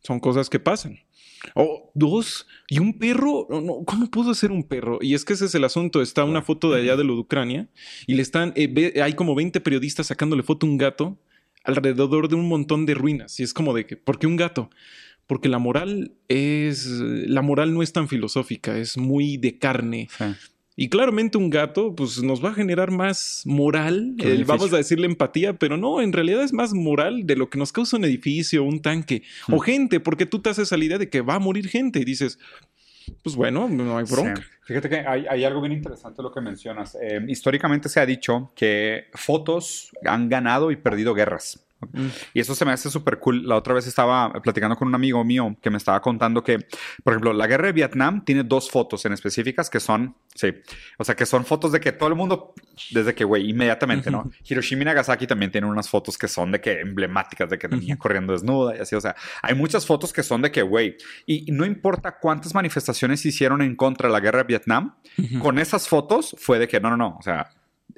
son cosas que pasan. O dos, y un perro, no, no, ¿cómo pudo ser un perro? Y es que ese es el asunto. Está una foto de allá de lo de Ucrania y le están, eh, ve- hay como 20 periodistas sacándole foto a un gato alrededor de un montón de ruinas. Y es como de que, ¿por qué un gato? Porque la moral es, la moral no es tan filosófica, es muy de carne. Sí. Y claramente un gato, pues nos va a generar más moral, beneficio. vamos a decirle empatía, pero no, en realidad es más moral de lo que nos causa un edificio, un tanque o Hmm. gente, porque tú te haces a la idea de que va a morir gente y dices, pues bueno, no hay bronca. Sí. Fíjate que hay, hay algo bien interesante lo que mencionas. Eh, históricamente se ha dicho que fotos han ganado y perdido guerras. Y eso se me hace súper cool. La otra vez estaba platicando con un amigo mío que me estaba contando que, por ejemplo, la guerra de Vietnam tiene dos fotos en específicas que son, sí, o sea, que son fotos de que todo el mundo, desde que, güey, inmediatamente, ¿no? Hiroshima y Nagasaki también tienen unas fotos que son de que emblemáticas, de que la niña corriendo desnuda y así, o sea, hay muchas fotos que son de que, güey, y y no importa cuántas manifestaciones hicieron en contra de la guerra de Vietnam, con esas fotos fue de que no, no, no, o sea,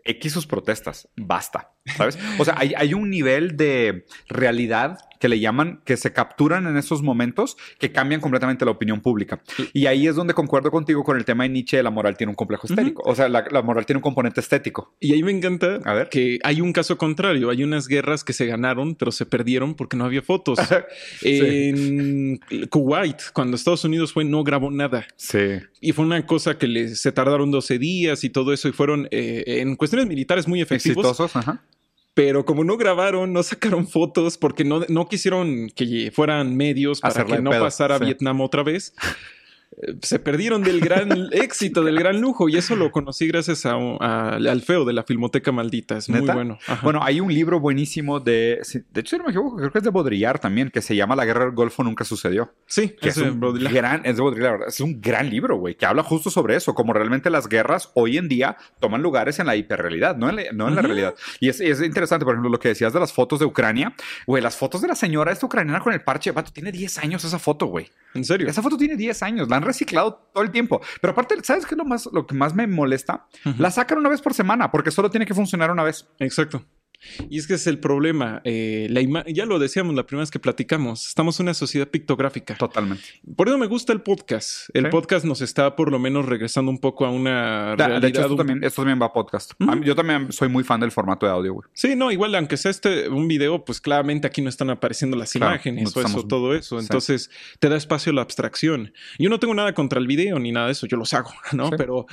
X sus protestas, basta, ¿sabes? O sea, hay, hay un nivel de realidad que le llaman, que se capturan en esos momentos que cambian completamente la opinión pública. Y ahí es donde concuerdo contigo con el tema de Nietzsche, de la moral tiene un complejo estético, o sea, la, la moral tiene un componente estético. Y ahí me encanta A ver. que hay un caso contrario. Hay unas guerras que se ganaron, pero se perdieron porque no había fotos. Sí. En Kuwait, cuando Estados Unidos fue, no grabó nada. Sí. Y fue una cosa que les, se tardaron 12 días y todo eso. Y fueron eh, en cuestiones militares muy efectivos. Exitosos, ajá. Pero como no grabaron, no sacaron fotos porque no, no quisieron que fueran medios para que no pedo, pasara sí. Vietnam otra vez. Se perdieron del gran éxito, del gran lujo, y eso lo conocí gracias a, a- al feo de la Filmoteca Maldita. Es muy bueno. Ajá. Bueno, hay un libro buenísimo de, de hecho, no me equivoco, creo que es de Baudrillard también, que se llama La Guerra del Golfo Nunca Sucedió. sí, que es ese un Baudrillard. gran, es de Baudrillard, es un gran libro, güey, que habla justo sobre eso, como realmente las guerras hoy en día toman lugares en la hiperrealidad, no en la, no en la realidad. Y es, es interesante, por ejemplo, lo que decías de las fotos de Ucrania, güey, las fotos de la señora esta ucraniana con el parche, vato, tiene 10 años esa foto, güey. En serio. Esa foto tiene 10 años, la han reciclado todo el tiempo. Pero aparte, ¿sabes qué es lo, más, lo que más me molesta? La sacan una vez por semana, porque solo tiene que funcionar una vez. Exacto. Y es que es el problema. eh, la ya lo decíamos la primera vez que platicamos. Estamos en una sociedad pictográfica. Totalmente. Por eso me gusta el podcast. El Sí. podcast nos está por lo menos regresando un poco a una Da- realidad. de hecho, esto también, esto también va a podcast. Ujú. A mí- yo también soy muy fan del formato de audio, güey. Sí, no, igual, aunque sea este un video, pues claramente aquí no están apareciendo las Claro, imágenes o eso, todo eso. sí. Entonces te da espacio a la abstracción. Yo no tengo nada contra el video ni nada de eso, yo los hago, ¿no? Sí. Pero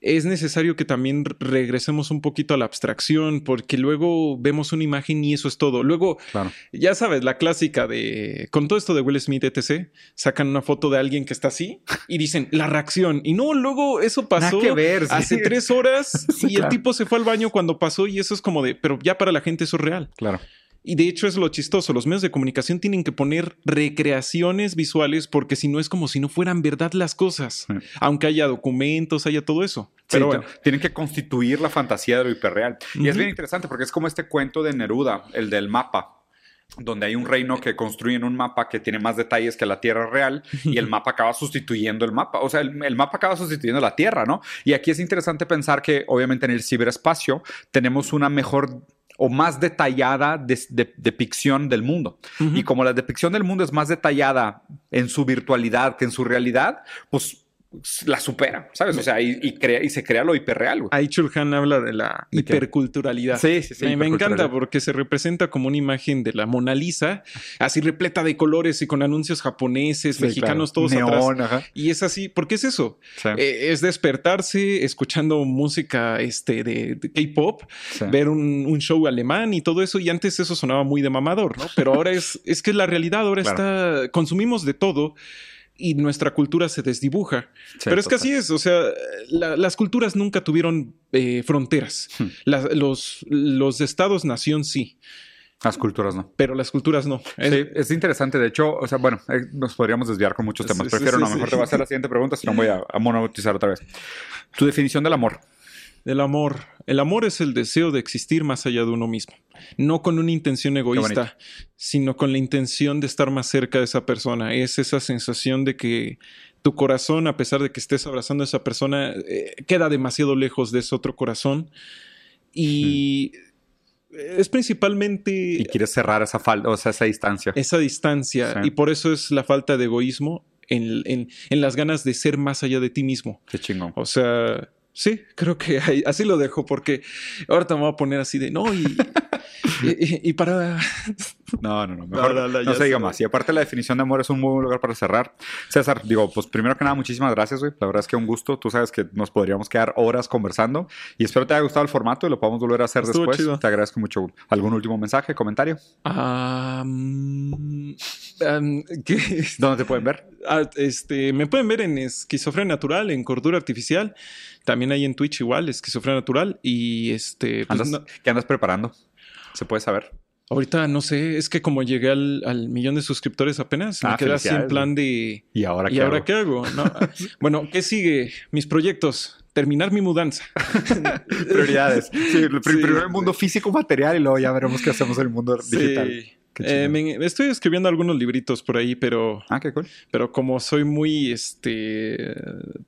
es necesario que también regresemos un poquito a la abstracción porque luego vemos una imagen y eso es todo. Luego, Claro. ya sabes, la clásica de, con todo esto de Will Smith, etc., sacan una foto de alguien que está así y dicen la reacción. Y no, luego eso pasó que ver, sí. hace tres horas y el tipo se fue al baño cuando pasó y eso es como de, pero ya para la gente eso es real. Claro. Y de hecho es lo chistoso, los medios de comunicación tienen que poner recreaciones visuales porque si no es como si no fueran verdad las cosas, Sí. aunque haya documentos, haya todo eso. Pero bueno, tienen que constituir la fantasía de lo hiperreal. Y es bien interesante porque es como este cuento de Neruda, el del mapa, donde hay un reino que construyen un mapa que tiene más detalles que la Tierra real y el mapa acaba sustituyendo el mapa. O sea, el, el mapa acaba sustituyendo la Tierra, ¿no? Y aquí es interesante pensar que obviamente en el ciberespacio tenemos una mejor o más detallada des- de- depicción del mundo. Y como la depicción del mundo es más detallada en su virtualidad que en su realidad, pues la supera, ¿sabes? O sea, y, y crea, y se crea lo hiperreal. güey. ahí Chulhan habla de la hiperculturalidad. Sí, sí, sí. me, me encanta porque se representa como una imagen de la Mona Lisa, así repleta de colores y con anuncios japoneses, Sí, mexicanos claro. todos atrás. Neón, ajá. Y es así, ¿por qué es eso? Sí, Eh, es despertarse escuchando música este, de, de K-pop, sí. ver un, un show alemán y todo eso. Y antes eso sonaba muy de mamador, ¿no? Pero ahora es, es que la realidad ahora Claro. está, consumimos de todo y nuestra cultura se desdibuja. Sí, Pero es que así es, o sea, la- las culturas nunca tuvieron eh, fronteras. Hmm. Los, los estados-nación sí, Las culturas no. pero las culturas no. Es- Sí, es interesante. De hecho, o sea, bueno, eh, nos podríamos desviar con muchos temas. Prefiero sí, no, mejor te voy a hacer la siguiente pregunta, si no voy a, a monobautizar otra vez. Tu definición del amor. Del amor. El amor es el deseo de existir más allá de uno mismo. No con una intención egoísta, sino con la intención de estar más cerca de esa persona. Es esa sensación de que tu corazón, a pesar de que estés abrazando a esa persona, eh, queda demasiado lejos de ese otro corazón. Y es principalmente... Y quieres cerrar esa falta, o sea, esa distancia. Esa distancia. Sí. Y por eso es la falta de egoísmo en, en- en las ganas de ser más allá de ti mismo. Qué chingón. O sea, sí, creo que ahí- así lo dejo porque ahorita me voy a poner así de no y, y, y para... No, no, no. Mejor No, no, no, no, se diga sé. más. Y aparte, la definición de amor es un muy buen lugar para cerrar. César, digo, pues primero que nada, muchísimas gracias, güey. La verdad es que un gusto. Tú sabes que nos podríamos quedar horas conversando. Y espero te haya gustado el formato y lo podamos volver a hacer Estuvo después. chido. Te agradezco mucho. ¿Algún último mensaje, comentario? Ah, mm, um, ¿qué? ¿Dónde te pueden ver? Ah, este, me pueden ver en Esquizofrenia Natural, en Cordura Artificial. También hay en Twitch igual, Esquizofrenia Natural. Y este... pues, Andas- no- ¿Qué andas preparando? ¿Se puede saber? Ahorita no sé, es que como llegué al, al millón de suscriptores apenas, Ah, me quedé así en plan de... ¿Y ahora ¿Y qué ahora hago? qué hago? No, bueno, ¿qué sigue? Mis proyectos. Terminar mi mudanza. Prioridades. Sí, Sí, primero el mundo físico material y luego ya veremos qué hacemos en el mundo digital. Sí. Eh, me, estoy escribiendo algunos libritos por ahí, pero, Ah, qué cool. pero como soy muy, este,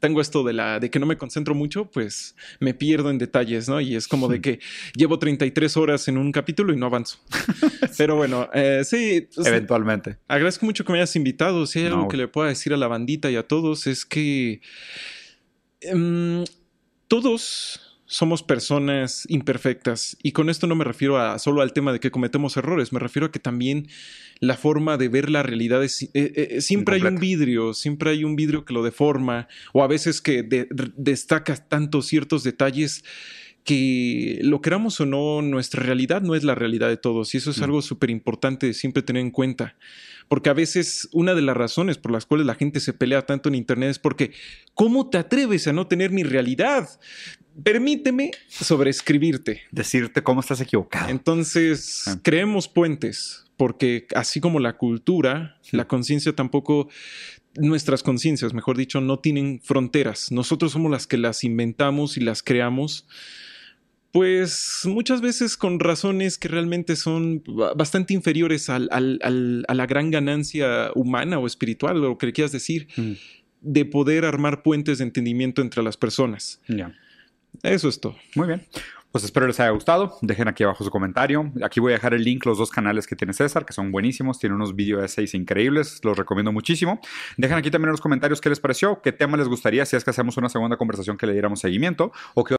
tengo esto de la, de que no me concentro mucho, pues me pierdo en detalles, ¿no? Y es como de que llevo 33 horas en un capítulo y no avanzo. pero bueno, eh, sí, pues, Eventualmente. agradezco mucho que me hayas invitado. Si hay No, algo que le pueda decir a la bandita y a todos es que em, todos somos personas imperfectas y con esto no me refiero a solo al tema de que cometemos errores, me refiero a que también la forma de ver la realidad es eh, eh, siempre hay un vidrio, siempre hay un vidrio que lo deforma o a veces que de- destaca tanto ciertos detalles que lo queramos o no, nuestra realidad no es la realidad de todos y eso es Mm. algo súper importante de siempre tener en cuenta. Porque a veces una de las razones por las cuales la gente se pelea tanto en Internet es porque ¿cómo te atreves a no tener mi realidad? Permíteme sobreescribirte. Decirte cómo estás equivocado. Entonces, Ah. creemos puentes, porque así como la cultura, Sí. la conciencia tampoco, nuestras conciencias, mejor dicho, no tienen fronteras. Nosotros somos las que las inventamos y las creamos. Pues muchas veces con razones que realmente son ba- bastante inferiores al- al- al- a la gran ganancia humana o espiritual, o lo que le quieras decir, Mm, de poder armar puentes de entendimiento entre las personas. Eso es todo. Muy bien. Pues espero les haya gustado. Dejen aquí abajo su comentario. Aquí voy a dejar el link, los dos canales que tiene César, que son buenísimos. Tiene unos video essays increíbles. Los recomiendo muchísimo. Dejen aquí también en los comentarios qué les pareció, qué tema les gustaría si es que hacemos una segunda conversación que le diéramos seguimiento o qué